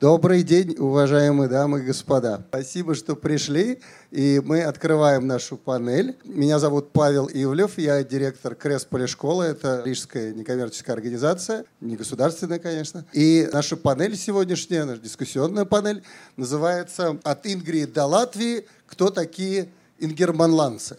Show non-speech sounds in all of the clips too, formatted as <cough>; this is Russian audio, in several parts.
Добрый день, уважаемые дамы и господа. Спасибо, что пришли. И мы открываем нашу панель. Меня зовут Павел Ивлев, я директор Кресполи школы. Это рижская некоммерческая организация, не государственная, конечно. И наша панель сегодняшняя, наша дискуссионная панель, называется «От Ингрии до Латвии. Кто такие ингерманландцы?».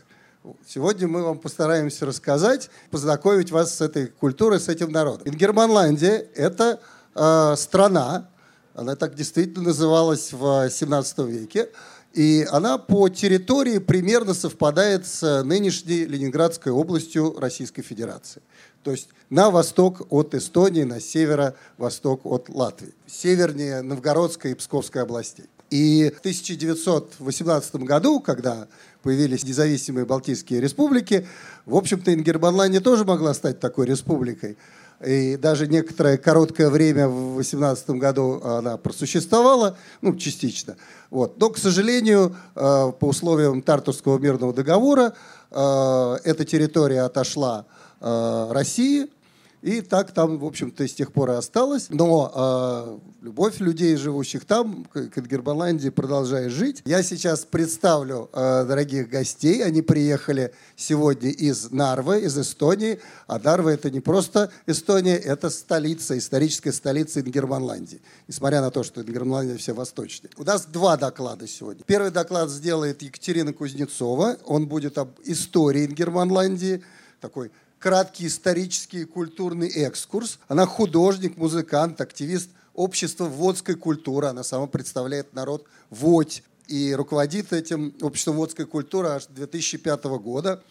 Сегодня мы вам постараемся рассказать, познакомить вас с этой культурой, с этим народом. Ингерманландия – это э, страна, она так действительно называлась в 17 веке. И она по территории примерно совпадает с нынешней Ленинградской областью Российской Федерации. То есть на восток от Эстонии, на северо-восток от Латвии. Севернее Новгородской и Псковской областей. И в 1918 году, когда появились независимые Балтийские республики, в общем-то, Ингерманландия тоже могла стать такой республикой. И даже некоторое короткое время в 2018 году она просуществовала, ну, частично. Вот. Но, к сожалению, э, по условиям Тартурского мирного договора э, эта территория отошла э, России – и так там, в общем-то, с тех пор и осталось. Но э, любовь людей, живущих там, к Ингерболандии, продолжает жить. Я сейчас представлю э, дорогих гостей. Они приехали сегодня из Нарвы, из Эстонии. А Нарва это не просто Эстония, это столица, историческая столица Ингерманландии. Несмотря на то, что Ингерманландия все восточнее. У нас два доклада сегодня. Первый доклад сделает Екатерина Кузнецова. Он будет об истории Ингерманландии, такой краткий исторический и культурный экскурс. Она художник, музыкант, активист общества водской культуры. Она сама представляет народ Водь и руководит этим обществом водской культуры аж 2005 года.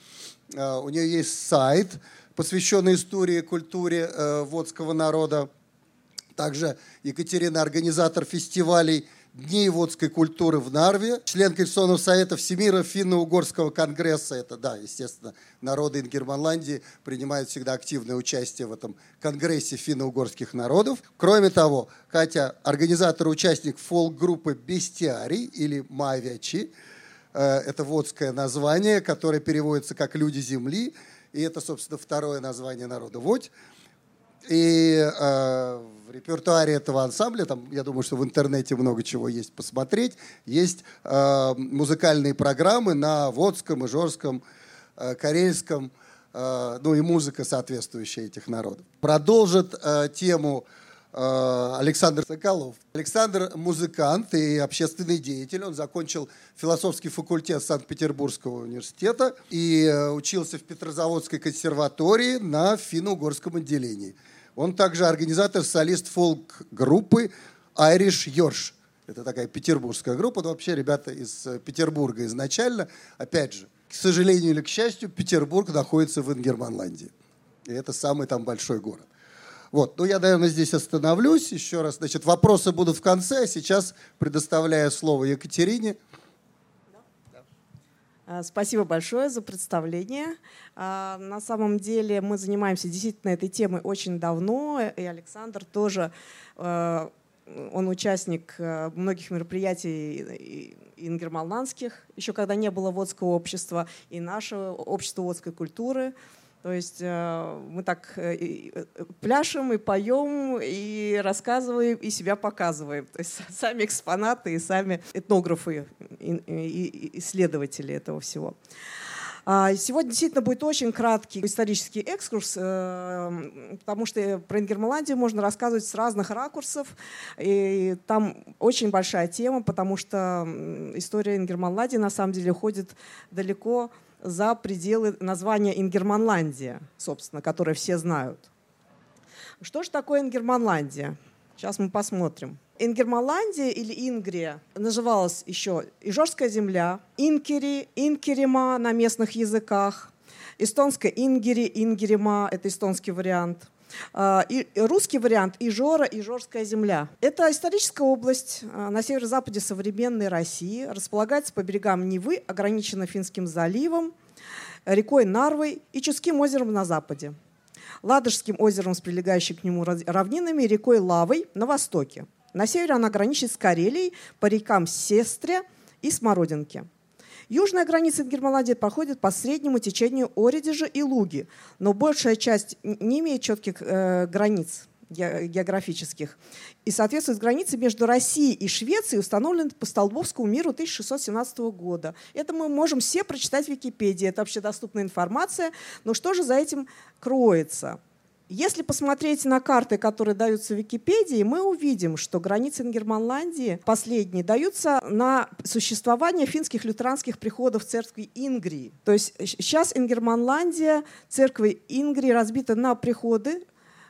А, у нее есть сайт, посвященный истории и культуре э, водского народа. Также Екатерина организатор фестивалей Дней водской культуры в Нарве, член Конституционного совета Всемира финно-угорского конгресса. Это, да, естественно, народы Ингерманландии принимают всегда активное участие в этом конгрессе финно-угорских народов. Кроме того, Катя – организатор и участник фолк-группы «Бестиарий» или «Мавячи». Э, это водское название, которое переводится как «люди земли». И это, собственно, второе название народа «Водь». И э, репертуаре этого ансамбля, там, я думаю, что в интернете много чего есть посмотреть, есть э, музыкальные программы на водском, ижорском, э, карельском, э, ну и музыка, соответствующая этих народов. Продолжит э, тему э, Александр Соколов. Александр музыкант и общественный деятель. Он закончил философский факультет Санкт-Петербургского университета и э, учился в Петрозаводской консерватории на финно-угорском отделении. Он также организатор, солист фолк-группы Irish Yorsh. Это такая петербургская группа, но вообще ребята из э, Петербурга изначально. Опять же, к сожалению или к счастью, Петербург находится в Ингерманландии. И это самый там большой город. Вот, ну я, наверное, здесь остановлюсь еще раз. Значит, вопросы будут в конце, а сейчас предоставляю слово Екатерине. А, спасибо большое за представление. А, на самом деле мы занимаемся действительно этой темой очень давно, и Александр тоже, он участник многих мероприятий ингермалнанских, еще когда не было водского общества, и нашего общества водской культуры – то есть э, мы так э, э, пляшем и поем, и рассказываем, и себя показываем. То есть <laughs> сами экспонаты и сами этнографы, и исследователи этого всего. А, сегодня действительно будет очень краткий исторический экскурс, потому что про Ингерманландию можно рассказывать с разных ракурсов. И там очень большая тема, потому что история Ингерманландии на самом деле уходит далеко за пределы названия Ингерманландия, собственно, которое все знают. Что же такое Ингерманландия? Сейчас мы посмотрим. Ингерманландия или Ингрия называлась еще Ижорская земля, Инкери, Инкерима на местных языках, эстонская Ингери, Ингерима, это эстонский вариант – и русский вариант Ижора, Ижорская земля. Это историческая область а, на северо-западе современной России, располагается по берегам Невы, ограничена Финским заливом, рекой Нарвой и Чудским озером на западе. Ладожским озером с прилегающей к нему равнинами рекой Лавой на востоке. На севере она граничит с Карелией по рекам Сестре и Смородинке. Южная граница Германландии проходит по среднему течению Оридежа и Луги, но большая часть не имеет четких э, границ. географических и соответствует с границей между Россией и Швецией, установленной по Столбовскому миру 1617 года. Это мы можем все прочитать в Википедии, это общедоступная информация. Но что же за этим кроется? Если посмотреть на карты, которые даются в Википедии, мы увидим, что границы Ингерманландии последние даются на существование финских лютеранских приходов церкви Ингрии. То есть сейчас Ингерманландия, церкви Ингрии разбита на приходы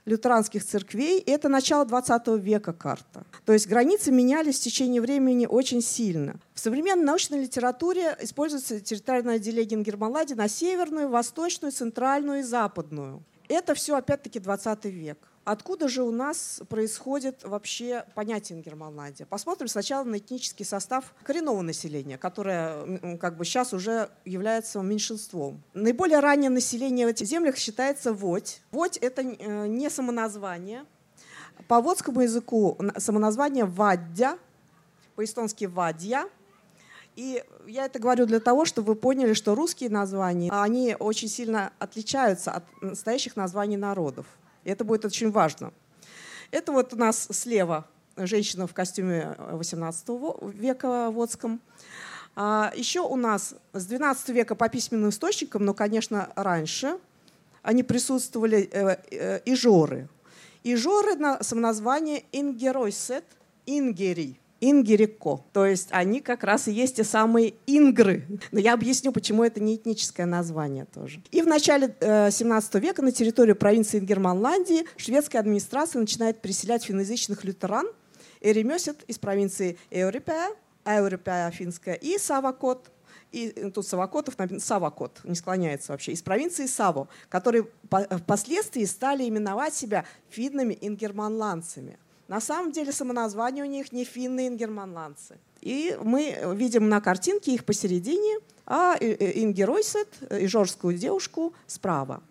лютеранских церквей. И это начало 20 века карта. То есть границы менялись в течение времени очень сильно. В современной научной литературе используется территориальное деление Ингерманландии на северную, восточную, центральную и западную. Это все опять-таки 20 век. Откуда же у нас происходит вообще понятие Ингерманландия? Посмотрим сначала на этнический состав коренного населения, которое как бы сейчас уже является меньшинством. Наиболее раннее население в этих землях считается Водь. Водь — это э, не самоназвание. По водскому языку самоназвание Ваддя, по-эстонски Вадья — и я это говорю для того, чтобы вы поняли, что русские названия, они очень сильно отличаются от настоящих названий народов. И это будет очень важно. Это вот у нас слева женщина в костюме 18 века водском. А еще у нас с 12 века по письменным источникам, но, конечно, раньше, они присутствовали э, э, ижоры. Ижоры на самоназвание ингеройсет, ингери. Ингерико. То есть они как раз и есть те самые ингры. Но я объясню, почему это не этническое название тоже. И в начале 17 э, века на территорию провинции Ингерманландии шведская администрация начинает переселять финноязычных лютеран и ремесет из провинции Эурипея, Эурипея финская, и Савакот, и э, тут Савакотов, Савакот, не склоняется вообще, из провинции Саво, которые впоследствии стали именовать себя финными ингерманландцами. На самом деле самоназвание у них не финны ингерманландцы. И мы видим на картинке их посередине, а Ингеройсет, ижорскую девушку, справа.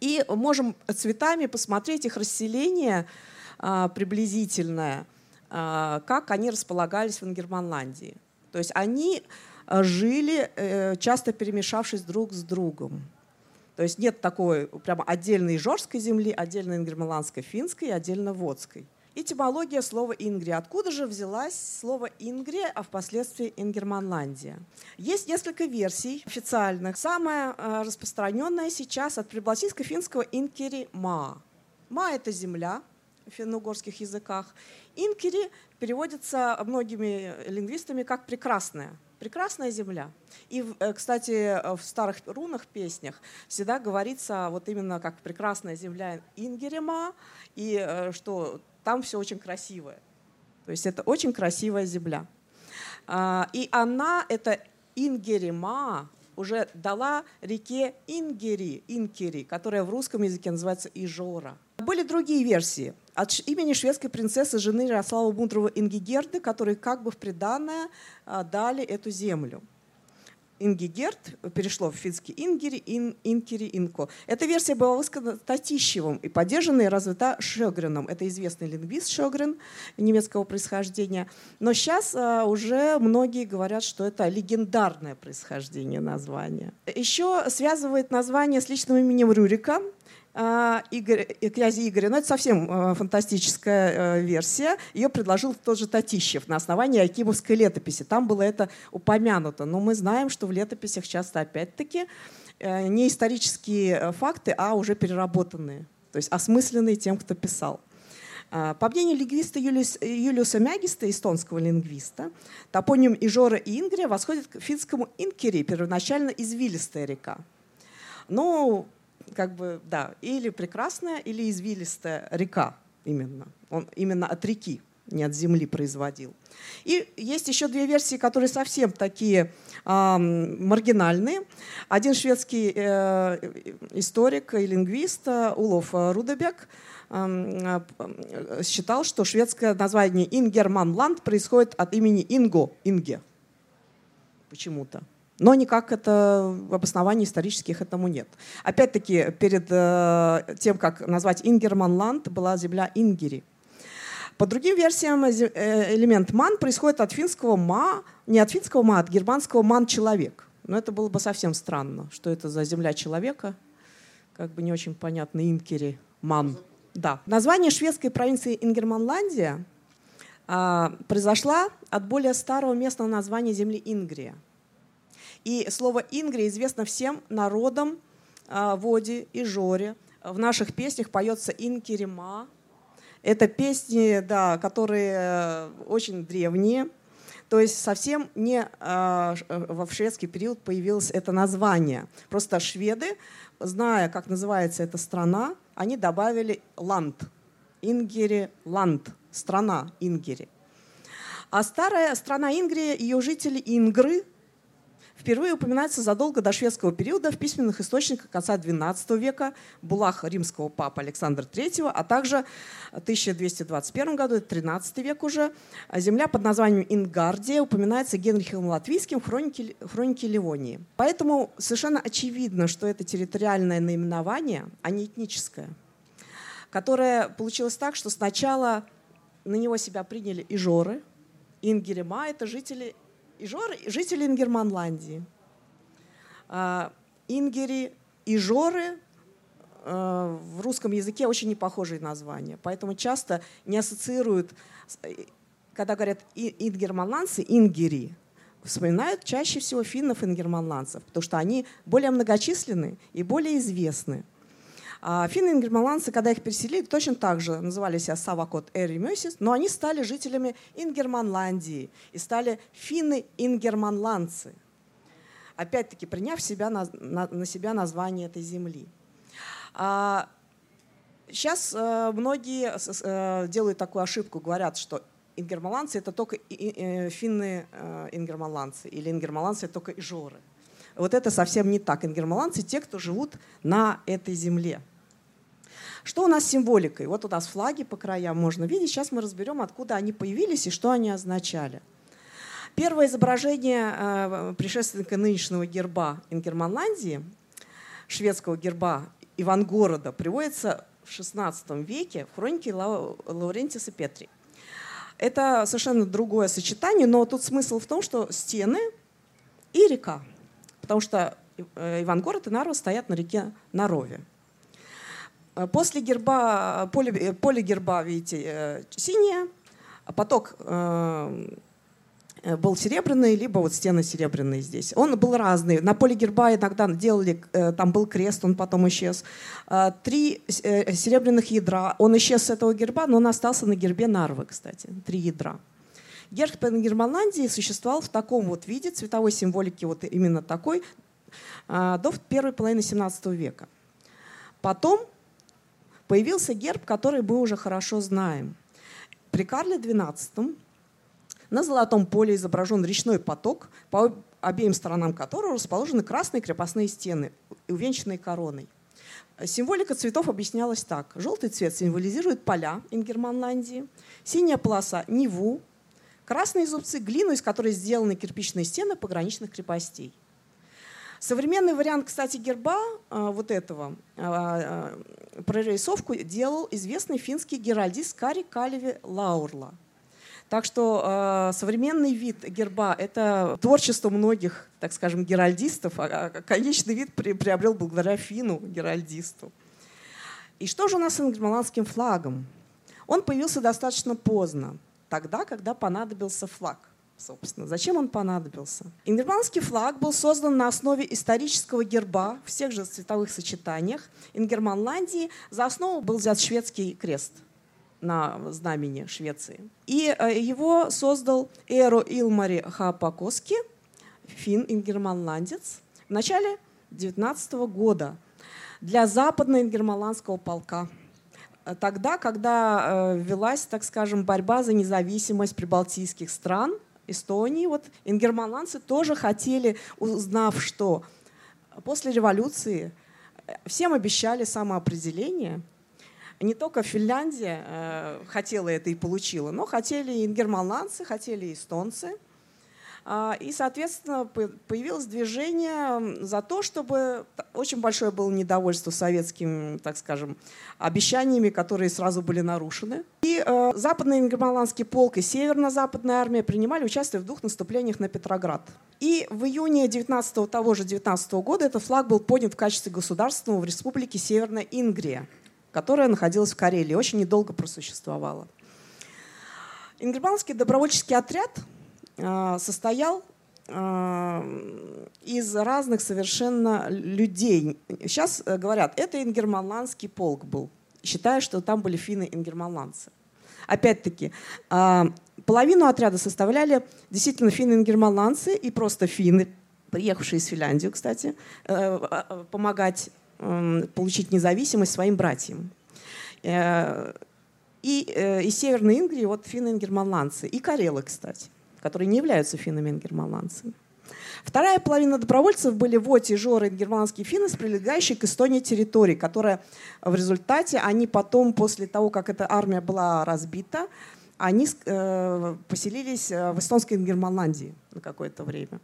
И можем цветами посмотреть их расселение а, приблизительное, а, как они располагались в Ингерманландии. То есть они а, жили, э, часто перемешавшись друг с другом. То есть нет такой прямо отдельной ижорской земли, отдельно ингерманландской, финской и отдельно водской. Этимология слова «ингри». Откуда же взялось слово «ингри», а впоследствии «ингерманландия»? Есть несколько версий официальных. Самая э, распространенная сейчас от прибласийско-финского «инкери ма». «Ма» — это земля в финно-угорских языках. «Инкери» переводится многими лингвистами как «прекрасная». Прекрасная земля. И, э, кстати, в старых рунах, песнях всегда говорится вот именно как прекрасная земля Ингерема, и э, что там все очень красивое. То есть это очень красивая земля. А, и она, это Ингерима, уже дала реке Ингери, Инкери, которая в русском языке называется Ижора. Были другие версии. От имени шведской принцессы жены Ярослава Мудрого Ингигерды, которые как бы в приданное а, дали эту землю. Ингигерт перешло в финский Ингери, ин, Инкери, Инко. Эта версия была высказана Татищевым и поддержана и развита Шогреном. Это известный лингвист Шогрен немецкого происхождения. Но сейчас а, уже многие говорят, что это легендарное происхождение названия. Еще связывает название с личным именем Рюрика, Игорь, князя Игоря. Но это совсем а, фантастическая а, версия. Ее предложил тот же Татищев на основании Акимовской летописи. Там было это упомянуто. Но мы знаем, что в летописях часто опять-таки э, не исторические э, факты, а уже переработанные, то есть осмысленные тем, кто писал. По мнению лингвиста Юлиуса Мягиста, эстонского лингвиста, топоним Ижора и Ингрия восходит к финскому Инкери, первоначально извилистая река. Но как бы, да, или прекрасная, или извилистая река именно. Он именно от реки, не от земли производил. И есть еще две версии, которые совсем такие э, маргинальные. Один шведский э, историк и лингвист э, Улов Рудебек э, считал, что шведское название Ингерманланд происходит от имени Инго, Инге, почему-то но никак это в обосновании исторических этому нет. Опять-таки, перед э, тем, как назвать Ингерманланд, была земля Ингери. По другим версиям, э, элемент ман происходит от финского ма, не от финского ма, а от германского ман человек. Но это было бы совсем странно, что это за земля человека, как бы не очень понятно, Инкери, ман. Да. Название шведской провинции Ингерманландия а, произошла от более старого местного названия земли Ингрия. И слово Ингрия известно всем народам а, Воде и Жоре. В наших песнях поется Инкерима. Это песни, да, которые э, очень древние. То есть совсем не а, в шведский период появилось это название. Просто шведы, зная, как называется эта страна, они добавили ланд. Ингери ланд. Страна Ингери. А старая страна Ингрия, ее жители Ингры, впервые упоминается задолго до шведского периода в письменных источниках конца XII века Булах римского папы Александра III, а также в 1221 году, это 13 век уже, земля под названием Ингардия упоминается Генрихом Латвийским в хронике, хронике Ливонии. Поэтому совершенно очевидно, что это территориальное наименование, а не этническое, которое получилось так, что сначала на него себя приняли ижоры, Ингерема — это жители Ижор, жители Ингерманландии. А, Ингери и Жоры а, в русском языке очень непохожие названия, поэтому часто не ассоциируют, когда говорят ингерманландцы, ингери, вспоминают чаще всего финнов-ингерманландцев, потому что они более многочисленны и более известны. А финны-ингерманландцы, когда их переселили, точно так же называли себя Савакот Эримёсис, но они стали жителями Ингерманландии и стали финны-ингерманландцы, опять-таки приняв себя на, на, на себя название этой земли. А, сейчас э, многие э, делают такую ошибку, говорят, что ингерманландцы это только э, финны э, ингерманландцы или ингерманландцы это только ижоры. Вот это совсем не так. Ингерманландцы те, кто живут на этой земле. Что у нас с символикой? Вот у нас флаги по краям можно видеть. Сейчас мы разберем, откуда они появились и что они означали. Первое изображение э, предшественника нынешнего герба Ингерманландии, шведского герба Ивангорода, приводится в XVI веке в хронике Лаурентиса Петри. Это совершенно другое сочетание, но тут смысл в том, что стены и река. Потому что э, Ивангород и Нарва стоят на реке Нарове. Э, после герба, поле, э, поле герба, видите, э, синее, поток был серебряный, либо вот стены серебряные здесь. Он был разный. На поле герба иногда делали, там был крест, он потом исчез. Три серебряных ядра. Он исчез с этого герба, но он остался на гербе Нарвы, кстати. Три ядра. Герб Германландии существовал в таком вот виде, цветовой символики вот именно такой, до первой половины 17 века. Потом появился герб, который мы уже хорошо знаем. При Карле XII на золотом поле изображен речной поток, по обеим сторонам которого расположены красные крепостные стены, увенчанные короной. Символика цветов объяснялась так. Желтый цвет символизирует поля Ингерманландии, синяя полоса – Неву, красные зубцы – глину, из которой сделаны кирпичные стены пограничных крепостей. Современный вариант, кстати, герба а, вот этого а, а, прорисовку делал известный финский геральдист Кари Калеви Лаурла. Так что э, современный вид герба — это творчество многих, так скажем, геральдистов, а конечный вид при, приобрел благодаря фину геральдисту. И что же у нас с ингерманландским флагом? Он появился достаточно поздно, тогда, когда понадобился флаг собственно. Зачем он понадобился? Ингерманский флаг был создан на основе исторического герба в всех же цветовых сочетаниях Ингерманландии. За основу был взят шведский крест на знамени Швеции. И э, его создал Эро Илмари Хапакоски, фин-ингерманландец, в начале 19 года для западно-ингерманландского полка тогда, когда э, велась, так скажем, борьба за независимость прибалтийских стран – Эстонии. Вот ингерманландцы тоже хотели, узнав, что после революции э, всем обещали самоопределение. Не только Финляндия э, хотела это и получила, но хотели и ингерманландцы, хотели и эстонцы – и, соответственно, появилось движение за то, чтобы очень большое было недовольство советскими, так скажем, обещаниями, которые сразу были нарушены. И э, Западный Ингерманландский полк и Северно-Западная армия принимали участие в двух наступлениях на Петроград. И в июне 19 того же 19 года этот флаг был поднят в качестве государственного в республике Северная Ингрия. которая находилась в Карелии, очень недолго просуществовала. Ингерманский добровольческий отряд состоял э, из разных совершенно людей. Сейчас э, говорят, это ингерманландский полк был, считая, что там были финны-ингерманландцы. Опять-таки, половину отряда составляли действительно финны-ингерманландцы и просто финны, приехавшие из Финляндии, кстати, помогать эм, получить независимость своим братьям. И э, из Северной Ингрии вот финны-ингерманландцы. И карелы, кстати, которые не являются финнами-ингерманландцами. Вторая половина добровольцев были воти, жоры, германские финны с прилегающей к Эстонии территории, которая в результате, они потом, после того, как эта армия была разбита, они э, поселились э, в эстонской Ингерманландии на какое-то время.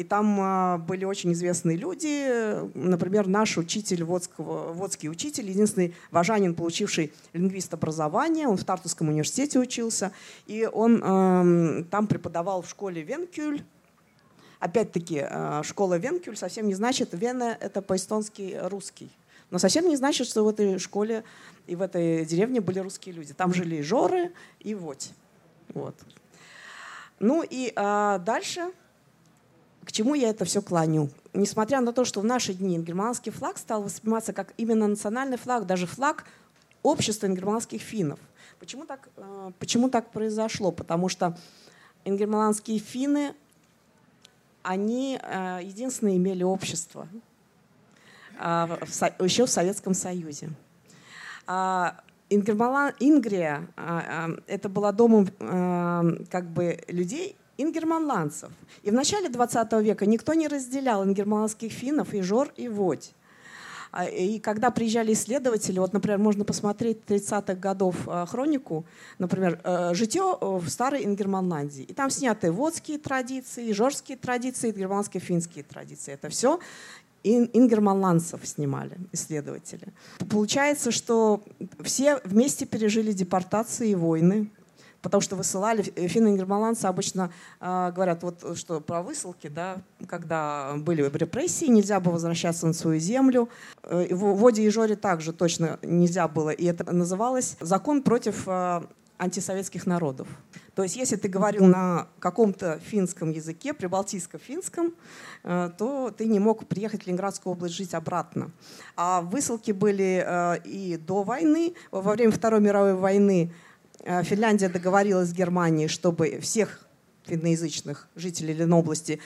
И там а, были очень известные люди. Например, наш учитель, водского, водский учитель, единственный важанин, получивший лингвист образование. Он в Тартусском университете учился. И он э, там преподавал в школе Венкюль. Опять-таки, э, школа Венкюль совсем не значит, Вена — это по-эстонски русский. Но совсем не значит, что в этой школе и в этой деревне были русские люди. Там жили и Жоры, и Водь. Вот. Ну и а, дальше к чему я это все клоню? Несмотря на то, что в наши дни германский флаг стал восприниматься как именно национальный флаг, даже флаг общества ингерманских финнов. Почему так, э, почему так произошло? Потому что ингерманские финны, они э, единственные имели общество э, еще в Советском Союзе. А Ингрия это была домом как бы людей, ингерманландцев. И в начале 20 века никто не разделял ингерманских финнов и жор, и водь. А, и когда приезжали исследователи, вот, например, можно посмотреть 30-х годов а, хронику, например, э, «Житье в старой Ингерманландии». И там сняты водские традиции, жорские традиции, германские финские традиции. Это все ингерманландцев снимали исследователи. Получается, что все вместе пережили депортации и войны, потому что высылали, э, финно-германландцы обычно э, говорят, вот что про высылки, да, когда были репрессии, нельзя было возвращаться на свою землю. Э, в Воде и Жоре также точно нельзя было, и это называлось закон против э, антисоветских народов. То есть если ты говорил на каком-то финском языке, прибалтийско-финском, э, то ты не мог приехать в Ленинградскую область жить обратно. А высылки были э, и до войны, во время Второй мировой войны Э, Финляндия договорилась с Германией, чтобы всех финноязычных жителей Ленобласти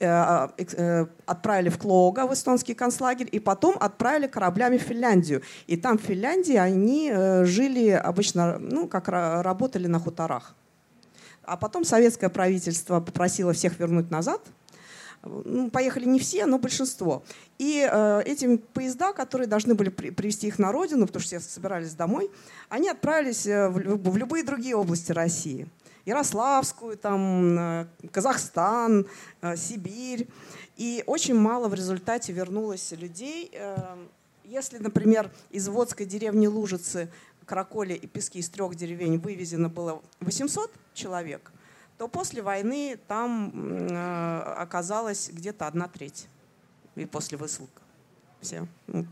э, э, отправили в Клоуга, в эстонский концлагерь, и потом отправили кораблями в Финляндию. И там в Финляндии они жили обычно, ну, как работали на хуторах. А потом советское правительство попросило всех вернуть назад – ну, поехали не все, но большинство. И э, эти поезда, которые должны были при, привезти их на родину, потому что все собирались домой, они отправились э, в, в любые другие области России. Ярославскую, там, э, Казахстан, э, Сибирь. И очень мало в результате вернулось людей. Если, например, из Водской деревни Лужицы, Караколи и Пески из трех деревень вывезено было 800 человек – то после войны там э, оказалось где-то одна треть. И после высылка. Все. Вот.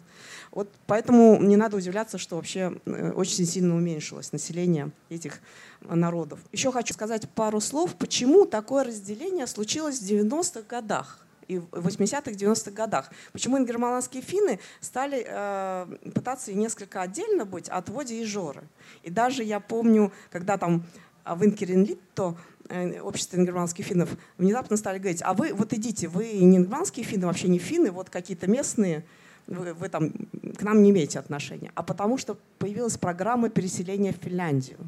вот поэтому не надо удивляться, что вообще э, очень сильно уменьшилось население этих народов. Еще хочу сказать пару слов, почему такое разделение случилось в 90-х годах и в 80-х, 90-х годах. Почему ингерманские финны стали э, пытаться несколько отдельно быть от Води и Жоры. И даже я помню, когда там в Инкеренлитто Э, общество ингерманских финнов внезапно стали говорить, а вы вот идите, вы не ингерманские финны, вообще не финны, вот какие-то местные, вы, вы там к нам не имеете отношения. А потому что появилась программа переселения в Финляндию.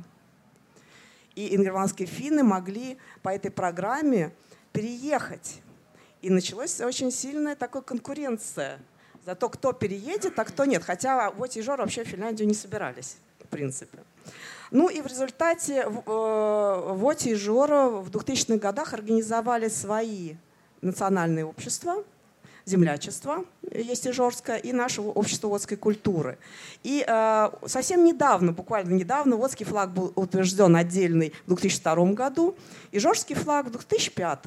И ингерманские финны могли по этой программе переехать. И началась очень сильная такая конкуренция за то, кто переедет, а кто нет. Хотя вот и Жор вообще в Финляндию не собирались, в принципе. Ну и в результате э, Воти и Жора в 2000-х годах организовали свои национальные общества, землячество, есть Ижорское, и наше общество водской культуры. И э, совсем недавно, буквально недавно, водский флаг был утвержден отдельный в 2002 году, Ижорский флаг в 2005.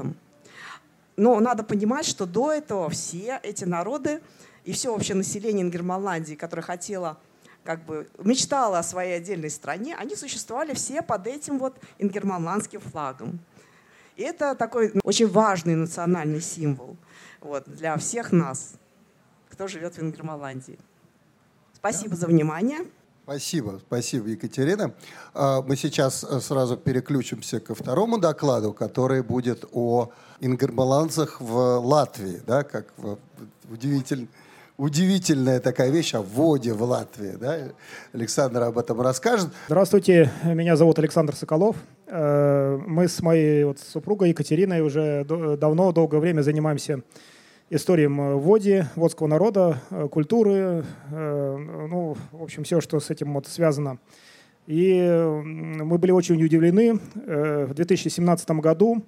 Но надо понимать, что до этого все эти народы и все вообще население Ингерманландии, которое хотело как бы мечтала о своей отдельной стране, они существовали все под этим вот ингерманландским флагом. И это такой очень важный национальный символ вот, для всех нас, кто живет в Ингерманландии. Спасибо за внимание. Спасибо, спасибо, Екатерина. А, мы сейчас э, сразу переключимся ко второму докладу, который будет о ингермаланцах в Латвии, да, как удивительно удивительная такая вещь о воде в Латвии. Да? Александр об этом расскажет. Здравствуйте, меня зовут Александр Соколов. Э, мы с моей вот супругой Екатериной уже давно, долгое время занимаемся историям э, води, водского народа, э, культуры, ну, в общем, все, что с этим вот связано. И мы были очень удивлены. В 2017 году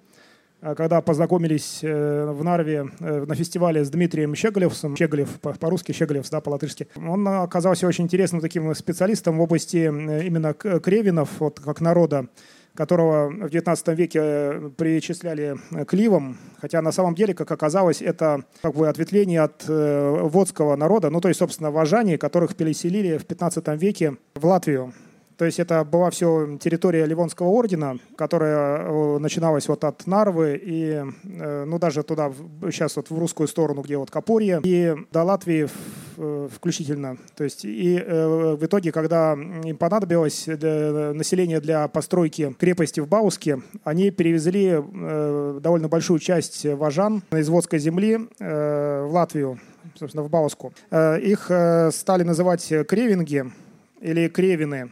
когда познакомились э, в Нарве э, на фестивале с Дмитрием Щеголевсом, Щеголев по-русски, Щеголевс, да, по-латышски, он оказался очень интересным таким специалистом в области э, именно кревинов, вот как народа, которого в XIX веке причисляли к ливам, хотя на самом деле, как оказалось, это как бы ответвление от э, водского народа, ну то есть, собственно, вожане, которых переселили в XV веке в Латвию. То есть это была все территория Ливонского ордена, которая э, начиналась вот от Нарвы и, э, ну, даже туда, сейчас вот в русскую сторону, где вот Капорье, и до Латвии э, включительно. То есть и в итоге, когда им понадобилось население для постройки крепости в Бауске, они перевезли довольно большую часть вожан из Водской земли в Латвию, собственно, в Бауску. Их стали называть кревинги или кревины.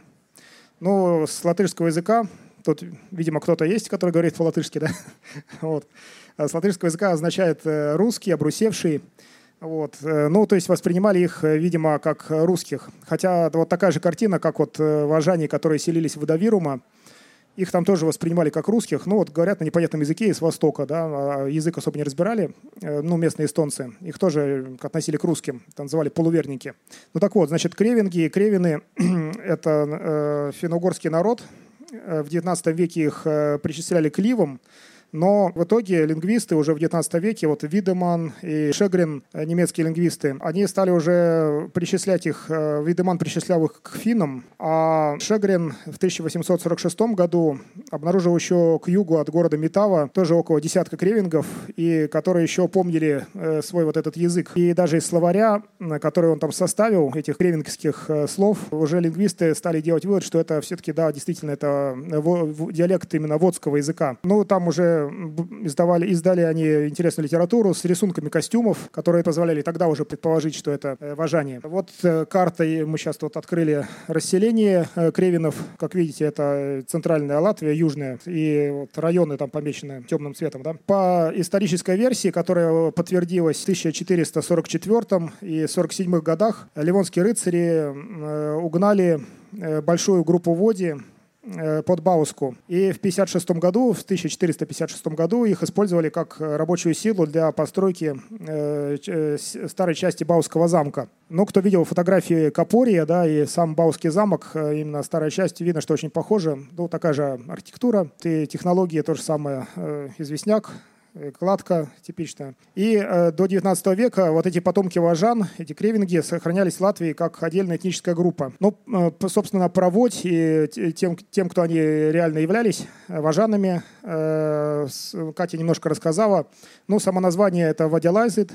Ну, с латышского языка, тут, видимо, кто-то есть, который говорит по-латышски, да? <laughs> вот. А с латышского языка означает э, русский, обрусевший. Вот. Э, ну, то есть воспринимали их, э, видимо, как русских. Хотя вот такая же картина, как вот вожане, которые селились в Давирума, их там тоже воспринимали как русских, ну вот говорят на непонятном языке из Востока, да, а язык особо не разбирали, ну местные эстонцы, их тоже относили к русским, это называли полуверники. Ну так вот, значит, кревинги, кревины <clears throat> — это э, финно-угорский народ, э, в XIX веке их э, причисляли к ливам, но в итоге лингвисты уже в 19 веке, вот Видеман и Шегрин, э, немецкие лингвисты, они стали уже причислять их, э, Видеман причислял их к финнам, а Шегрин в 1846 году обнаружил еще к югу от города Метава тоже около десятка кревингов, и которые еще помнили э, свой вот этот язык. И даже из словаря, который он там составил, этих кревингских слов, уже лингвисты стали делать вывод, что это все-таки, да, действительно, это диалект именно водского языка. Ну, там уже издавали, издали они интересную литературу с рисунками костюмов, которые позволяли тогда уже предположить, что это э, вожание. Вот э, картой мы сейчас тут открыли расселение э, кревинов. Как видите, это центральная Латвия, южная, и вот районы там помечены темным цветом. Да? По исторической версии, которая подтвердилась в 1444 и 47 годах, ливонские рыцари угнали большую группу води Э, под Бауску. И в 56 году, в 1456 году их использовали как рабочую силу для постройки э, э старой части Баусского замка. Ну, кто видел фотографии Капория, да, и сам Баусский замок, э, именно старая часть, видно, что очень похоже. Ну, такая же архитектура, и технологии то же самое. Известняк, Э, кладка типичная. И э, до 19 века вот эти потомки вожан, эти кревинги, сохранялись в Латвии как отдельная этническая группа. Ну, э, собственно, про Водь и тем, тем, кто они реально являлись, э, вожанами, э, Катя немножко рассказала. Ну, само название это Вадялайзит,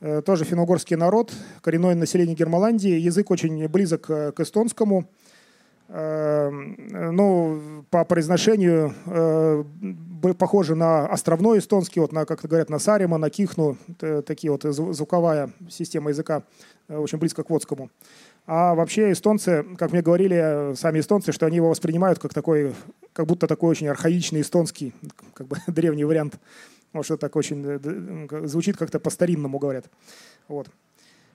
э, тоже финно-угорский народ, коренное население Германландии, язык очень близок к эстонскому. Эм, ну, по произношению э, похожи на островной эстонский, вот на, как говорят, на Сарима, на Кихну, такие вот звуковая система языка, э, очень близко к водскому. А вообще эстонцы, как мне говорили сами эстонцы, что они его воспринимают как такой, как будто такой очень архаичный эстонский, как бы <laughs> древний вариант. Может, это так очень э, звучит как-то по-старинному, говорят. Вот.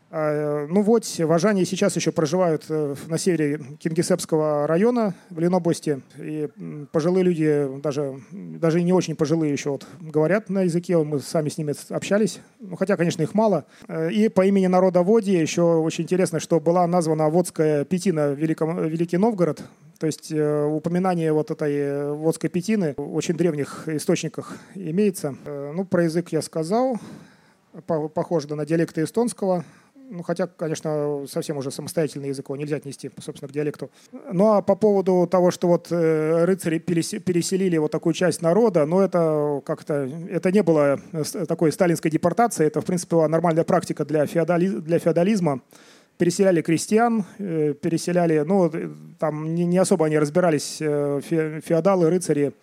А, ну вот, вожане сейчас еще проживают э, на севере Кингисеппского района в Ленобласти. И пожилые люди, даже, даже не очень пожилые еще вот, говорят на языке, мы сами с ними общались. Ну, хотя, конечно, их мало. Э, и по имени народа Води еще очень интересно, что была названа Водская Петина Великом, Великий Новгород. То есть э, упоминание вот этой Водской Петины в очень древних источниках имеется. Ну, про язык я сказал. Похоже на диалекты эстонского ну, хотя, конечно, совсем уже самостоятельный язык его нельзя отнести, собственно, к диалекту. Ну, а по поводу того, что вот э, рыцари переселили вот такую часть народа, ну, это как-то, это не было э, такой сталинской депортации, это, в принципе, была нормальная практика для, феодали, для феодализма. Переселяли крестьян, э, переселяли, ну, там не, не особо они разбирались, феодалы, рыцари,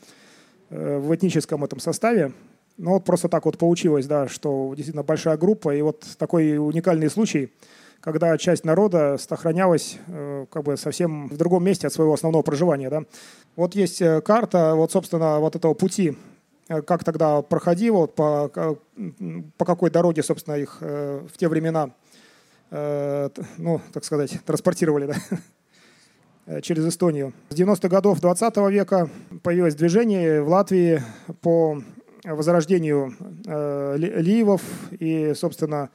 в этническом этом составе. Ну вот просто так вот получилось, да, что действительно большая группа, и вот такой уникальный случай, когда часть народа сохранялась э, как бы совсем в другом месте от своего основного проживания, да. Вот есть э, карта, вот, собственно, вот этого пути, э, как тогда проходило, вот по, по какой дороге, собственно, их э, в те времена, э, ну, так сказать, транспортировали, да, <laughs> через Эстонию. С 90-х годов 20 века появилось движение в Латвии по возрождению э, ливов и, собственно,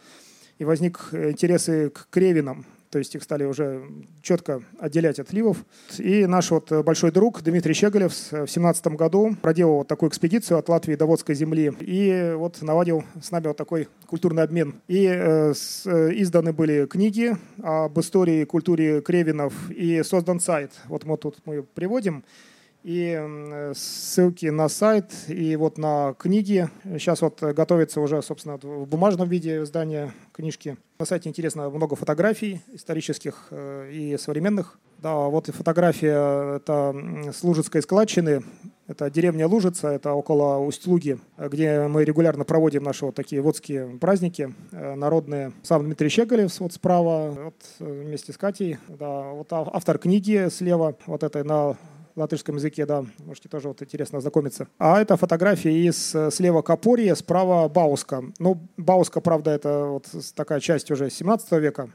и возник интерес к кревинам. То есть их стали уже четко отделять от ливов. И наш вот большой друг Дмитрий Щеголев в семнадцатом году проделал вот такую экспедицию от Латвии до Водской земли. И вот наладил с нами вот такой культурный обмен. И э, э, изданы были книги об истории и культуре кревинов и создан сайт. Вот мы тут мы приводим и ссылки на сайт и вот на книги. Сейчас вот готовится уже, собственно, в бумажном виде издание книжки. На сайте интересно много фотографий исторических э, и современных. Да, вот и фотография это с Лужицкой складчины. Это деревня Лужица, это около Усть-Луги, где мы регулярно проводим наши вот такие водские праздники э, народные. Сам Дмитрий Щеголев вот справа, вот э, вместе с Катей. Да, вот автор книги слева, вот этой на латышском языке, да, можете тоже вот интересно ознакомиться. А это фотография из э, слева Капорья, справа Бауска. Ну, Бауска, правда, это вот такая часть уже 17 века,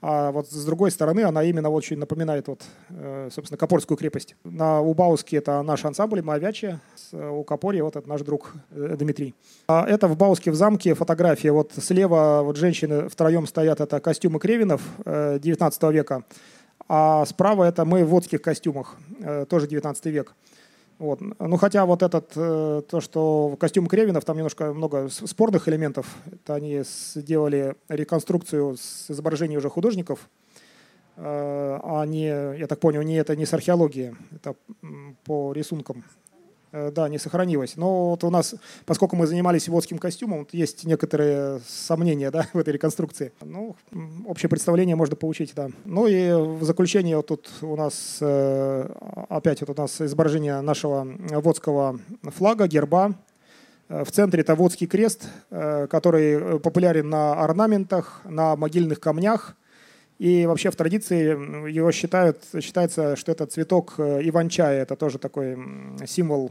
а вот с другой стороны она именно очень напоминает вот, э, собственно, Копорскую крепость. На Убауске это наш ансамбль Моавячи, у Копорья вот это наш друг э, Дмитрий. А это в Бауске в замке фотография. Вот слева вот женщины втроем стоят, это костюмы Кревинов 19 века. А справа это мы в водских костюмах, э, тоже 19 век. Вот. Ну, хотя вот этот, э, то, что костюм Кревинов, там немножко много спорных элементов. Это они сделали реконструкцию с изображений уже художников. Э, а не, я так понял, не это не с археологии, это по рисункам да, не сохранилось. Но вот у нас, поскольку мы занимались водским костюмом, есть некоторые сомнения да, <laughs> в этой реконструкции. Ну, общее представление можно получить, да. Ну и в заключение вот тут у нас э, опять вот у нас изображение нашего водского флага, герба. Э, в центре это водский крест, который популярен на орнаментах, на могильных камнях – и вообще в традиции его считают, считается, что это цветок э, иван-чая. Это тоже такой символ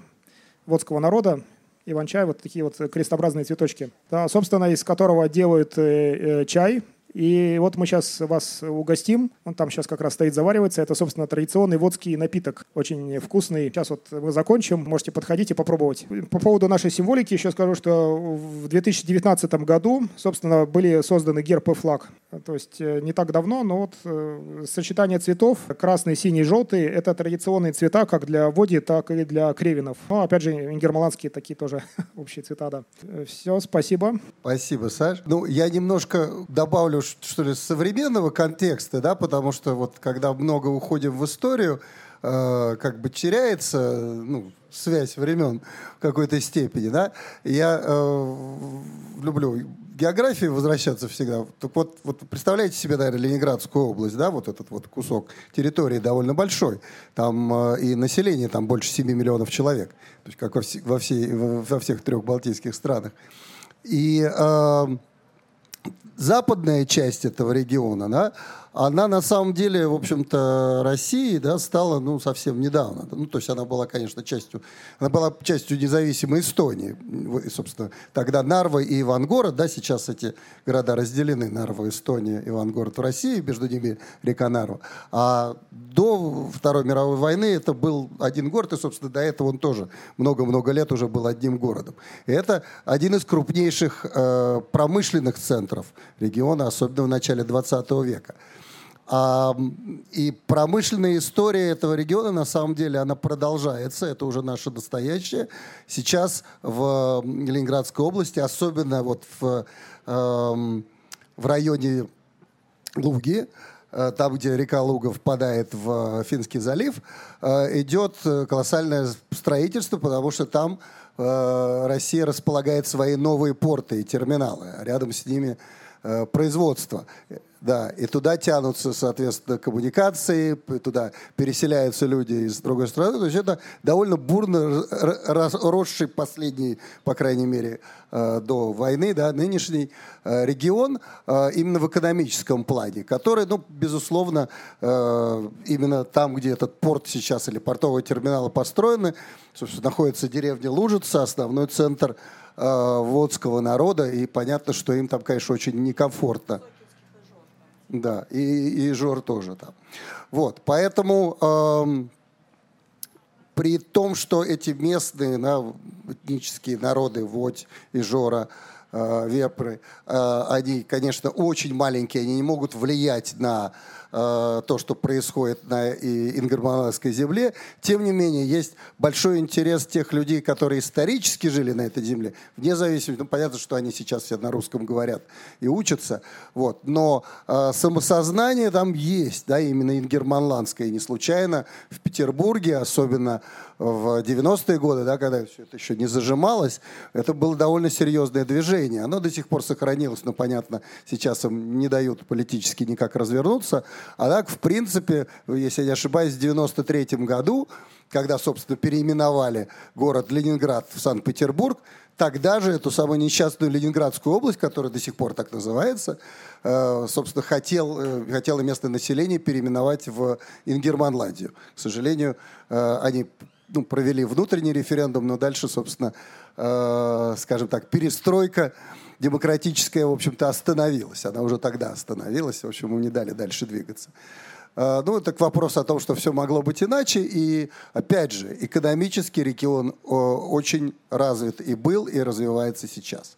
водского народа. Иван-чай, вот такие вот крестообразные цветочки. Да, собственно, из которого делают э, э, чай, и вот мы сейчас вас угостим. Он там сейчас как раз стоит, заваривается. Это, собственно, традиционный водский напиток. Очень вкусный. Сейчас вот мы закончим. Можете подходить и попробовать. По поводу нашей символики еще скажу, что в 2019 году, собственно, были созданы герб и флаг. То есть э, не так давно, но вот э, сочетание цветов, красный, синий, желтый, это традиционные цвета как для води, так и для кревинов. Ну, опять же, германские такие тоже <laughs> общие цвета, да. Все, спасибо. Спасибо, Саш. Ну, я немножко добавлю, что ли, современного контекста, да, потому что вот когда много уходим в историю, э, как бы теряется, ну, связь времен в какой-то степени, да. Я э, люблю географии возвращаться всегда. Так вот, вот представляете себе, наверное, Ленинградскую область, да, вот этот вот кусок территории довольно большой. Там э, и население там больше 7 миллионов человек, то есть как во, все, во, всей, во всех трех балтийских странах. И э, западная часть этого региона, да, она на самом деле, в общем-то, России да, стала ну, совсем недавно. Ну, то есть она была, конечно, частью, она была частью независимой Эстонии. И, собственно, тогда Нарва и Ивангород, да, сейчас эти города разделены, Нарва, Эстония, Ивангород в России, между ними река Нарва. А до Второй мировой войны это был один город, и, собственно, до этого он тоже много-много лет уже был одним городом. И это один из крупнейших э, промышленных центров региона, особенно в начале 20 века. А, и промышленная история этого региона, на самом деле, она продолжается. Это уже наше настоящее. Сейчас в Ленинградской области, особенно вот в, эм, в районе Луги, э, там, где река Луга впадает в Финский залив, идет колоссальное строительство, потому что там Россия располагает свои новые порты и терминалы. Рядом с ними производство. Да, и туда тянутся, соответственно, коммуникации, туда переселяются люди из другой страны. То есть это довольно бурно росший последний, по крайней мере, э, до войны, да, нынешний э, регион э, именно в экономическом плане, который, ну, безусловно, именно там, где этот порт сейчас или портовые терминалы построены, собственно, находится деревня Лужица, основной центр водского народа, и понятно, что им там, конечно, очень некомфортно. Да, и, и Жор тоже там. Вот, поэтому эм, при том, что эти местные да, этнические народы, Водь и Жора, э, Вепры, э, они, конечно, очень маленькие, они не могут влиять на то, что происходит на Ингерманской земле. Тем не менее, есть большой интерес тех людей, которые исторически жили на этой земле, вне зависимости, ну, понятно, что они сейчас все на русском говорят и учатся, вот, но э, самосознание там есть, да, именно ингерманландское, и не случайно в Петербурге, особенно в 90-е годы, да, когда все это еще не зажималось, это было довольно серьезное движение. Оно до сих пор сохранилось, но, понятно, сейчас им не дают политически никак развернуться. А так, в принципе, если я не ошибаюсь, в 93 году, когда, собственно, переименовали город Ленинград в Санкт-Петербург, тогда же эту самую несчастную Ленинградскую область, которая до сих пор так называется, э, собственно, хотел, э, хотело местное население переименовать в Ингерманландию. К сожалению, э, они ну, провели внутренний референдум, но дальше, собственно, скажем так, перестройка демократическая, в общем-то, остановилась. Она уже тогда остановилась, в общем, мы не дали дальше двигаться. Э, ну, так вопрос о том, что все могло быть иначе. И, опять же, экономический регион очень развит и был, и развивается сейчас.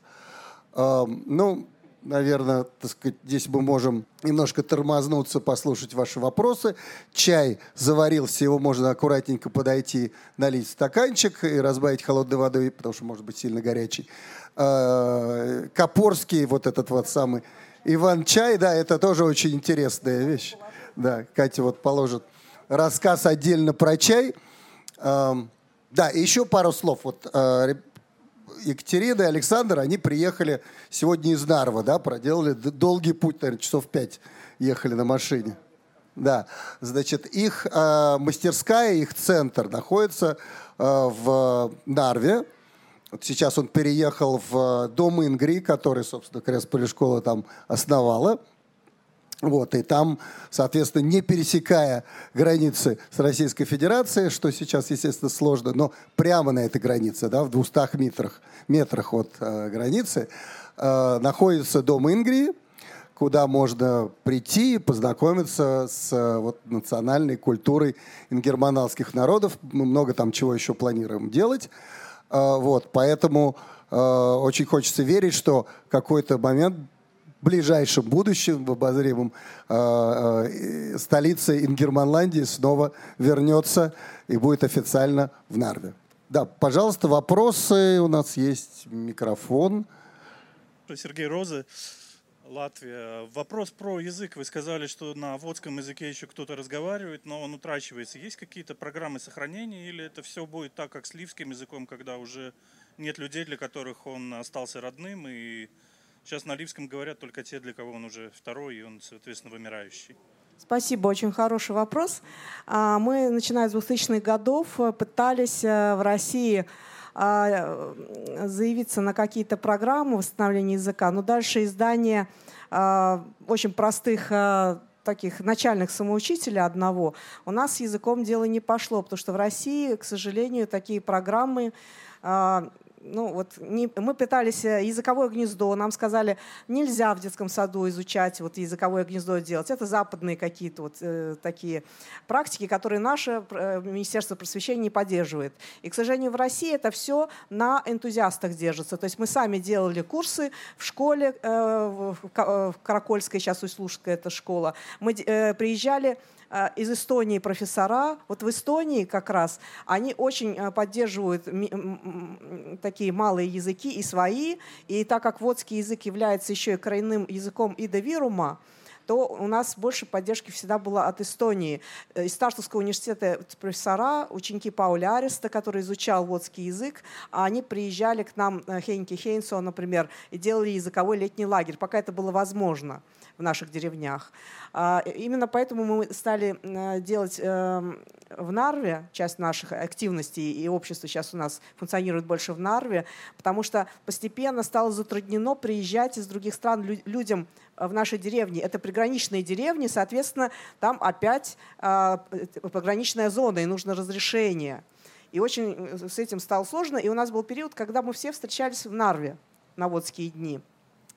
Ну, наверное, так сказать, здесь мы можем немножко тормознуться, послушать ваши вопросы. Чай заварился, его можно аккуратненько подойти, налить в стаканчик и разбавить холодной водой, потому что может быть сильно горячий. А, Копорский, вот этот вот самый Иван-чай, да, это тоже очень интересная вещь. Да, Катя вот положит рассказ отдельно про чай. Да, еще пару слов. Вот а, Екатерина и Александр, они приехали сегодня из Нарва, да, проделали долгий путь, наверное, часов пять ехали на машине. Да, значит, их э, мастерская, их центр находится э, в Нарве. Вот сейчас он переехал в дом Ингри, который, собственно, Крест Полишкола там основала. Вот, и там, соответственно, не пересекая границы с Российской Федерацией, что сейчас, естественно, сложно, но прямо на этой границе, да, в 200 метрах, метрах от э, границы, э, находится дом Ингрии, куда можно прийти и познакомиться с э, вот, национальной культурой ингерманалских народов. Мы много там чего еще планируем делать. Э, вот, поэтому э, очень хочется верить, что какой-то момент ближайшем будущем, в обозримом, э, э, столица Ингерманландии снова вернется и будет официально в Нарве. Да, пожалуйста, вопросы. У нас есть микрофон. Сергей Розы, Латвия. Вопрос про язык. Вы сказали, что на водском языке еще кто-то разговаривает, но он утрачивается. Есть какие-то программы сохранения или это все будет так, как с ливским языком, когда уже нет людей, для которых он остался родным и Сейчас на Ливском говорят только те, для кого он уже второй, и он, соответственно, вымирающий. Спасибо, очень хороший вопрос. А, мы, начиная с 2000-х годов, э, пытались э, в России а, заявиться на какие-то программы восстановления языка, но дальше издание а, очень простых таких начальных самоучителей одного, у нас с языком дело не пошло, потому что в России, к сожалению, такие программы ну вот не, мы пытались э, языковое гнездо, нам сказали, нельзя в детском саду изучать вот языковое гнездо делать. Это западные какие-то вот э, такие практики, которые наше э, Министерство просвещения не поддерживает. И, к сожалению, в России это все на энтузиастах держится. То есть мы сами делали курсы в школе, э, в Каракольской, сейчас Услужская это школа. Мы э, приезжали из Эстонии профессора. Вот в Эстонии как раз они очень э, поддерживают такие малые языки и свои. И так как водский язык является еще и коренным языком Ида Вирума, то у нас больше поддержки всегда было от Эстонии. Э, из Старстовского университета профессора, ученики Пауля Ареста, который изучал водский язык, они приезжали к нам, э, Хейнки Хейнсо, например, и делали языковой летний лагерь, пока это было возможно в наших деревнях. А, именно поэтому мы стали э, делать эм, в Нарве, часть наших активностей и общества сейчас у нас функционирует больше в Нарве, потому что постепенно стало затруднено приезжать из других стран людям в наши деревни. Это приграничные деревни, соответственно, там опять а, пограничная зона, и нужно разрешение. И очень э, с этим стало сложно. И у нас был период, когда мы все встречались в Нарве на водские дни.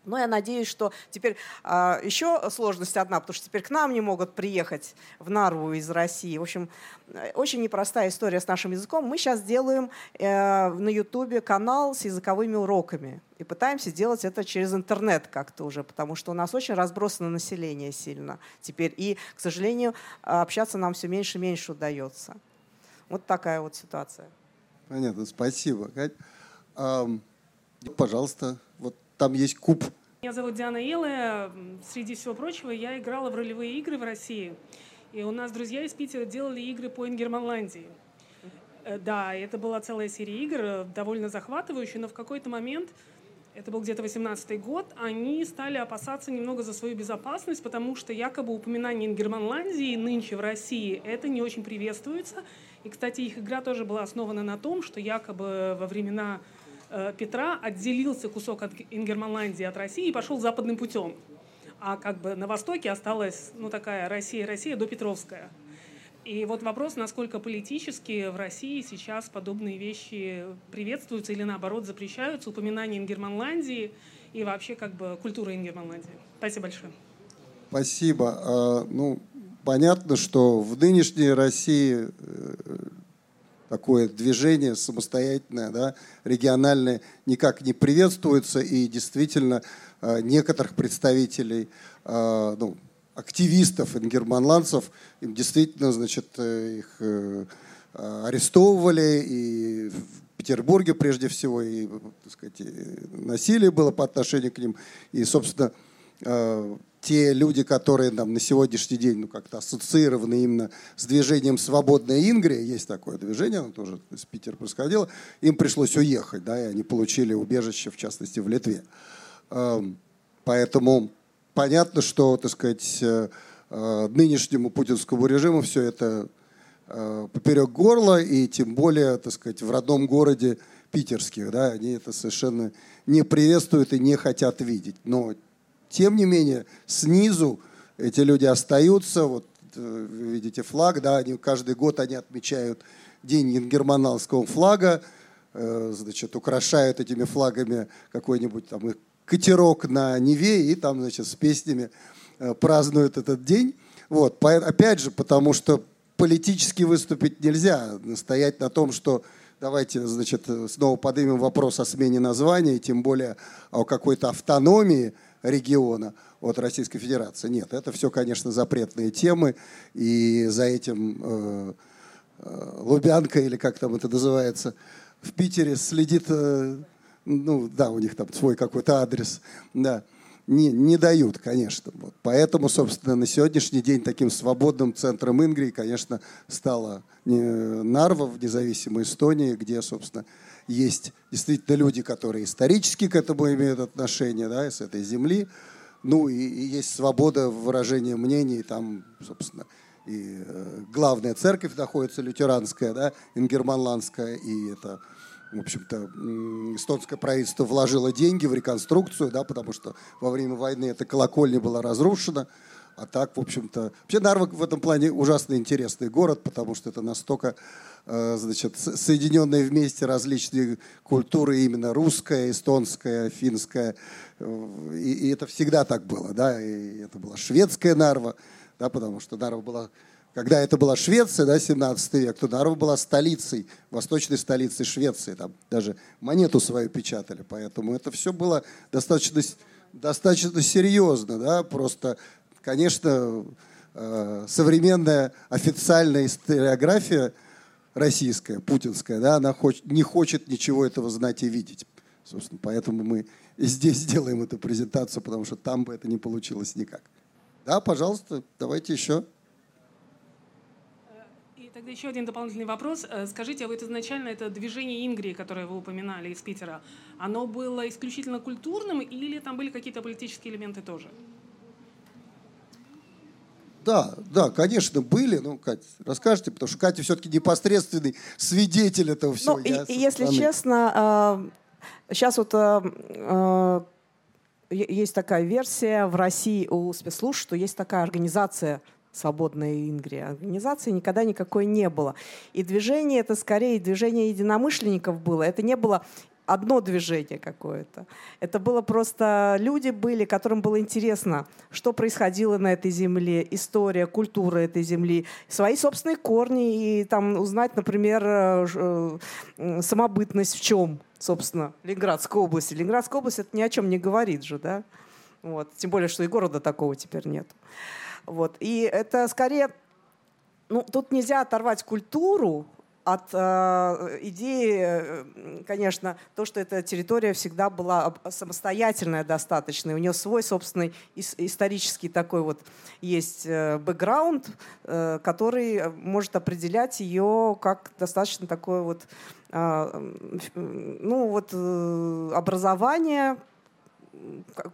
Но я надеюсь, что теперь а, еще сложность одна, потому что теперь к нам не могут приехать в Нарву из России. В общем, э, очень непростая история с нашим языком. Мы сейчас делаем э, на Ютубе канал с языковыми уроками. И пытаемся сделать это через интернет как-то уже, потому что у нас очень разбросано население сильно теперь. И, к сожалению, общаться нам все меньше и меньше удается. Вот такая вот ситуация. Понятно, спасибо. Пожалуйста, вот там есть куб. Меня зовут Диана Елая. Среди всего прочего, я играла в ролевые игры в России. И у нас друзья из Питера делали игры по Ингерманландии. Э, да, это была целая серия игр, э, довольно захватывающая, но в какой-то момент, это был где-то 18 год, они стали опасаться немного за свою безопасность, потому что якобы упоминание Ингерманландии нынче в России это не очень приветствуется. И, кстати, их игра тоже была основана на том, что якобы во времена Петра отделился кусок от Ингерманландии от России и пошел западным путем. А как бы на востоке осталась ну, такая Россия-Россия до Петровская. И вот вопрос, насколько политически в России сейчас подобные вещи приветствуются или наоборот запрещаются, упоминание Ингерманландии и вообще как бы культура Ингерманландии. Спасибо большое. Спасибо. А, ну, понятно, что в нынешней России э, такое движение самостоятельное, да, региональное, никак не приветствуется, и действительно э, некоторых представителей, э, ну, активистов ингерманландцев, им действительно, значит, э, их арестовывали, и в Петербурге прежде всего, и, так сказать, насилие было по отношению к ним, и, собственно, те люди, которые там, на сегодняшний день ну, как-то ассоциированы именно с движением «Свободная Ингрия», есть такое движение, оно тоже из Питера происходило, им пришлось уехать, да, и они получили убежище, в частности, в Литве. Эм, поэтому понятно, что, так сказать, э, э, нынешнему путинскому режиму все это э, поперек горла, и тем более, так сказать, в родном городе питерских, да, они это совершенно не приветствуют и не хотят видеть. Но тем не менее, снизу эти люди остаются. Вот э, видите флаг, да, они, каждый год они отмечают День ингерманалского флага, э, значит, украшают этими флагами какой-нибудь там катерок на Неве и там, значит, с песнями э, празднуют этот день. Вот, опять же, потому что политически выступить нельзя, стоять на том, что давайте, значит, снова поднимем вопрос о смене названия, тем более о какой-то автономии – региона от Российской Федерации. Нет, это все, конечно, запретные темы, и за этим э, э, Лубянка, или как там это называется, в Питере следит, э, ну да, у них там свой какой-то адрес, да, не, не дают, конечно. Вот. Поэтому, собственно, на сегодняшний день таким свободным центром Ингрии, конечно, стала Нарва в независимой Эстонии, где, собственно, есть действительно люди, которые исторически к этому имеют отношение, да, с этой земли. Ну и, и есть свобода выражения мнений, там, собственно, и э, главная церковь находится, лютеранская, да, ингерманландская, и это, в общем-то, эстонское правительство вложило деньги в реконструкцию, да, потому что во время войны эта колокольня была разрушена, а так, в общем-то... Вообще Нарвик в этом плане ужасно интересный город, потому что это настолько Э, значит, соединенные вместе различные культуры, именно русская, эстонская, финская. Э, и, и это всегда так было, да, и это была шведская Нарва, да, потому что Нарва была, когда это была Швеция, да, 17 век, то Нарва была столицей, восточной столицей Швеции, там даже монету свою печатали, поэтому это все было достаточно, достаточно серьезно, да, просто, конечно, э, современная официальная историография – российская, путинская, да, она не хочет ничего этого знать и видеть. Собственно, поэтому мы здесь <laughs> делаем эту презентацию, потому что там бы это не получилось никак. Да, пожалуйста, давайте еще. И тогда еще один дополнительный вопрос. Э, скажите, а вот изначально это движение Ингрии, которое вы упоминали из Питера, оно было исключительно культурным или там были какие-то политические элементы тоже? Да, да, конечно, были. Ну, Катя, расскажите, потому что Катя все-таки непосредственный свидетель этого всего. Ну, и, и если честно, сейчас а, вот а, а, есть такая версия в России у спецслужб, что есть такая организация свободная Ингрия. Организации никогда никакой не было. И движение это скорее движение единомышленников было. Это не было одно движение какое-то. Это было просто люди были, которым было интересно, что происходило на этой земле, история, культура этой земли, свои собственные корни и там узнать, например, э, э, самобытность в чем, собственно, Ленинградской области. Ленинградская область это ни о чем не говорит же, да? Вот. Тем более, что и города такого теперь нет. Вот. И это скорее ну, тут нельзя оторвать культуру от э, идеи, э, конечно, то, что эта территория всегда была самостоятельная достаточно, у нее свой собственный исторический такой вот есть э, бэкграунд, э, который может определять ее как достаточно такое вот, э, ну вот э, образование, как,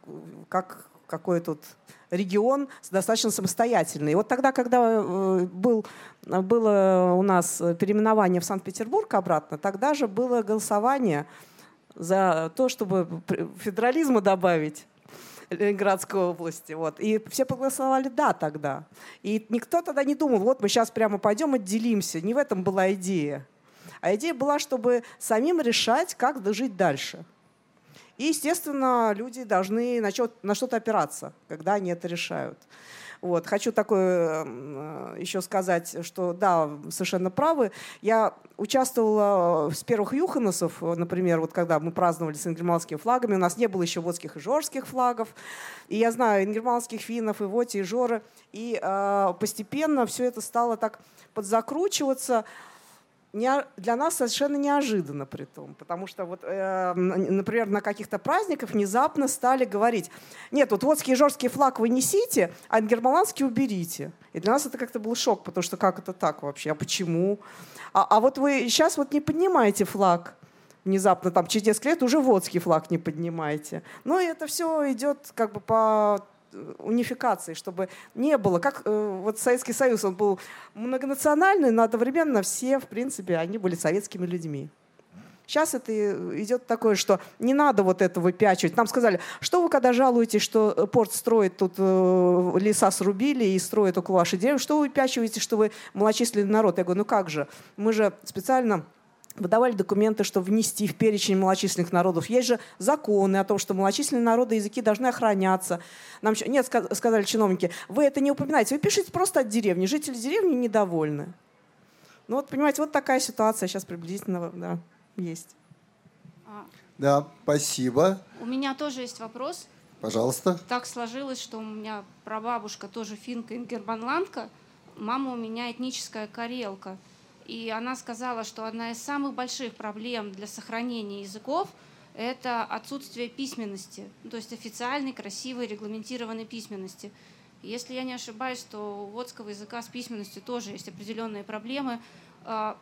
как какой тут регион достаточно самостоятельный. И вот тогда, когда э, был, было у нас переименование в Санкт-Петербург обратно, тогда же было голосование за то, чтобы федерализма добавить Ленинградской области. Вот. И все проголосовали «да» тогда. И никто тогда не думал, вот мы сейчас прямо пойдем отделимся. Не в этом была идея. А идея была, чтобы самим решать, как жить дальше. И, естественно, люди должны на, что-то опираться, когда они это решают. Вот. Хочу такое э, еще сказать, что да, совершенно правы. Я участвовала с первых юханосов, например, вот когда мы праздновали с ингерманскими флагами, у нас не было еще водских и жорских флагов. И я знаю ингерманских финнов, и воти, и жоры. И э, постепенно все это стало так подзакручиваться для нас совершенно неожиданно при том, потому что вот, э, например, на каких-то праздниках внезапно стали говорить, нет, вот водский и жорский флаг вы несите, а германский уберите. И для нас это как-то был шок, потому что как это так вообще, а почему? А, а вот вы сейчас вот не поднимаете флаг, внезапно там через несколько лет уже водский флаг не поднимаете. Ну и это все идет как бы по унификации, чтобы не было, как э, вот Советский Союз, он был многонациональный, но одновременно все, в принципе, они были советскими людьми. Сейчас это идет такое, что не надо вот это выпячивать. Нам сказали, что вы когда жалуетесь, что порт строит, тут э, леса срубили и строит около вашей деревни, что вы выпячиваете, что вы малочисленный народ? Я говорю, ну как же, мы же специально выдавали документы, чтобы внести в перечень малочисленных народов. Есть же законы о том, что малочисленные народы языки должны охраняться. Нам нет, сказали чиновники, вы это не упоминаете, вы пишете просто от деревни. Жители деревни недовольны. Ну вот, понимаете, вот такая ситуация сейчас приблизительно да, есть. А. Да, спасибо. У меня тоже есть вопрос. Пожалуйста. Так сложилось, что у меня прабабушка тоже финка и германландка, мама у меня этническая карелка. И она сказала, что одна из самых больших проблем для сохранения языков – это отсутствие письменности, то есть официальной, красивой, регламентированной письменности. Если я не ошибаюсь, то у водского языка с письменностью тоже есть определенные проблемы. А,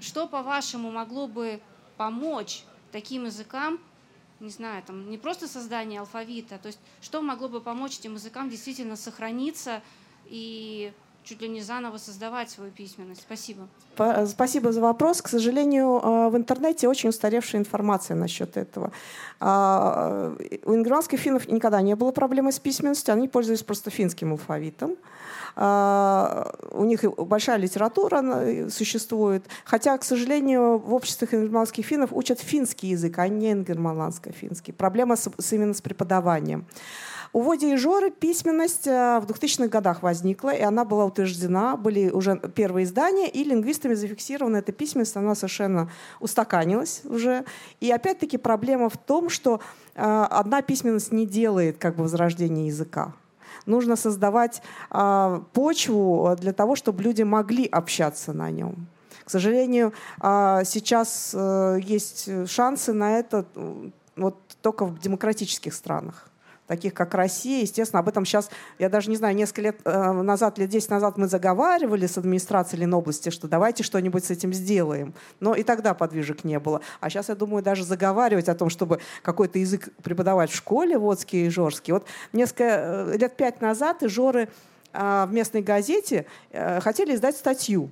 что, по-вашему, могло бы помочь таким языкам, не знаю, там не просто создание алфавита, то есть что могло бы помочь этим языкам действительно сохраниться и чуть ли не заново создавать свою письменность? Спасибо. Спасибо за вопрос. К сожалению, а, в интернете очень устаревшая информация насчет этого. А, у ингерманских финнов никогда не было проблемы с письменностью, они пользовались просто финским алфавитом. А, у них большая литература существует. Хотя, к сожалению, в обществах ингерманских финнов учат финский язык, а не ингерманландско-финский. Проблема с, именно с преподаванием. У Води и Жоры письменность э, в 2000-х годах возникла, и она была утверждена, были уже первые издания, и лингвистами зафиксирована эта письменность, она совершенно устаканилась уже. И опять-таки проблема в том, что э, одна письменность не делает как бы возрождения языка нужно создавать э, почву для того, чтобы люди могли общаться на нем. К сожалению, сейчас есть шансы на это вот только в демократических странах таких как Россия. Естественно, об этом сейчас, я даже не знаю, несколько лет э, назад, лет 10 назад мы заговаривали с администрацией Ленобласти, что давайте что-нибудь с этим сделаем. Но и тогда подвижек не было. А сейчас, я думаю, даже заговаривать о том, чтобы какой-то язык преподавать в школе, Водский и Ижорский. Вот несколько э, лет пять назад Ижоры э, в местной газете хотели издать статью.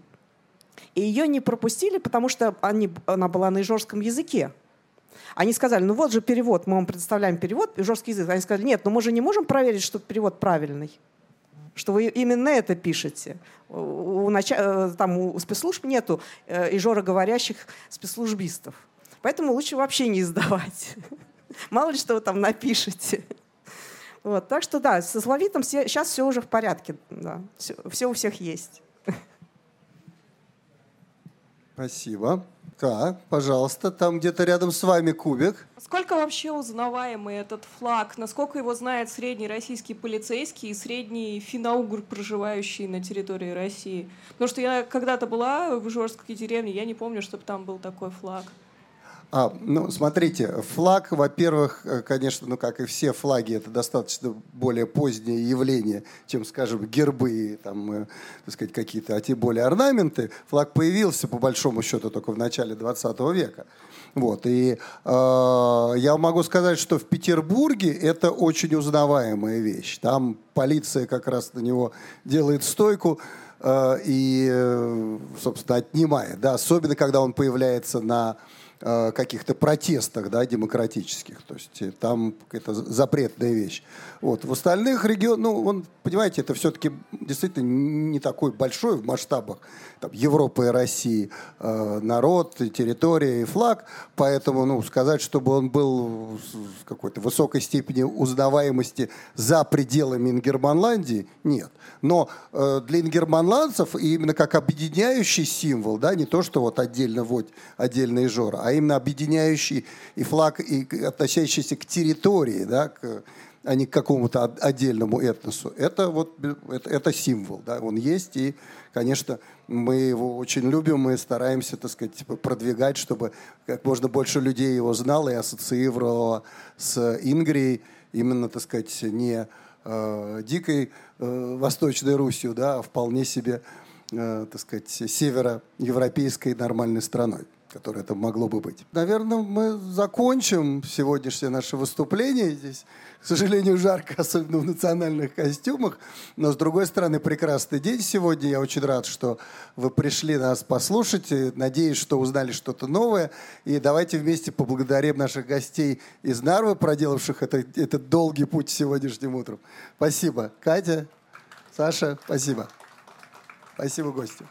И ее не пропустили, потому что они, она была на ижорском языке. Они сказали, ну вот же перевод, мы вам предоставляем перевод, ижорский язык. Они сказали, нет, но мы же не можем проверить, что перевод правильный что вы именно это пишете. У, нач... там, у спецслужб нету э, ижора говорящих спецслужбистов. Поэтому лучше вообще не издавать. <laughs> Мало ли что вы там напишете. Вот, так что да, со словитом все, сейчас все уже в порядке. Да, все, все у всех есть. Спасибо. Так, пожалуйста, там где-то рядом с вами кубик. Сколько вообще узнаваемый этот флаг? Насколько его знает средний российский полицейский и средний финаугр, проживающий на территории России? Потому что я когда-то была в Жорстской деревне, я не помню, чтобы там был такой флаг. А, ну, смотрите, флаг, во-первых, э, конечно, ну, как и все флаги, это достаточно более позднее явление, чем, скажем, гербы, там, э, так сказать, какие-то, а тем более орнаменты. Флаг появился, по большому счету, только в начале 20 века. Вот, и э, я могу сказать, что в Петербурге это очень узнаваемая вещь. Там полиция как раз на него делает стойку э, и, э, собственно, отнимает. Да, особенно, когда он появляется на каких-то протестах да, демократических. То есть э, там это запретная вещь. Вот. В остальных регионах, ну, он, понимаете, это все-таки действительно не такой большой в масштабах там, Европы и России э, народ, территория и флаг. Поэтому ну, сказать, чтобы он был в какой-то высокой степени узнаваемости за пределами Ингерманландии, нет. Но э, для ингерманландцев именно как объединяющий символ, да, не то, что вот отдельно вот, отдельно Ижора, а именно объединяющий и флаг, и относящийся к территории, да, к, а не к какому-то отдельному этносу. Это вот это, это символ, да, он есть, и, конечно, мы его очень любим, мы стараемся, так сказать, типа, продвигать, чтобы как можно больше людей его знало и ассоциировало с Ингрией, именно, так сказать, не э, дикой э, Восточной Русью, да, а вполне себе, э, так сказать, североевропейской нормальной страной которое это могло бы быть. Наверное, мы закончим сегодняшнее наше выступление здесь. К сожалению, жарко, особенно в национальных костюмах. Но, с другой стороны, прекрасный день сегодня. Я очень рад, что вы пришли нас послушать. Надеюсь, что узнали что-то новое. И давайте вместе поблагодарим наших гостей из Нарвы, проделавших это, этот долгий путь сегодняшним утром. Спасибо. Катя, Саша, спасибо. Спасибо, гости.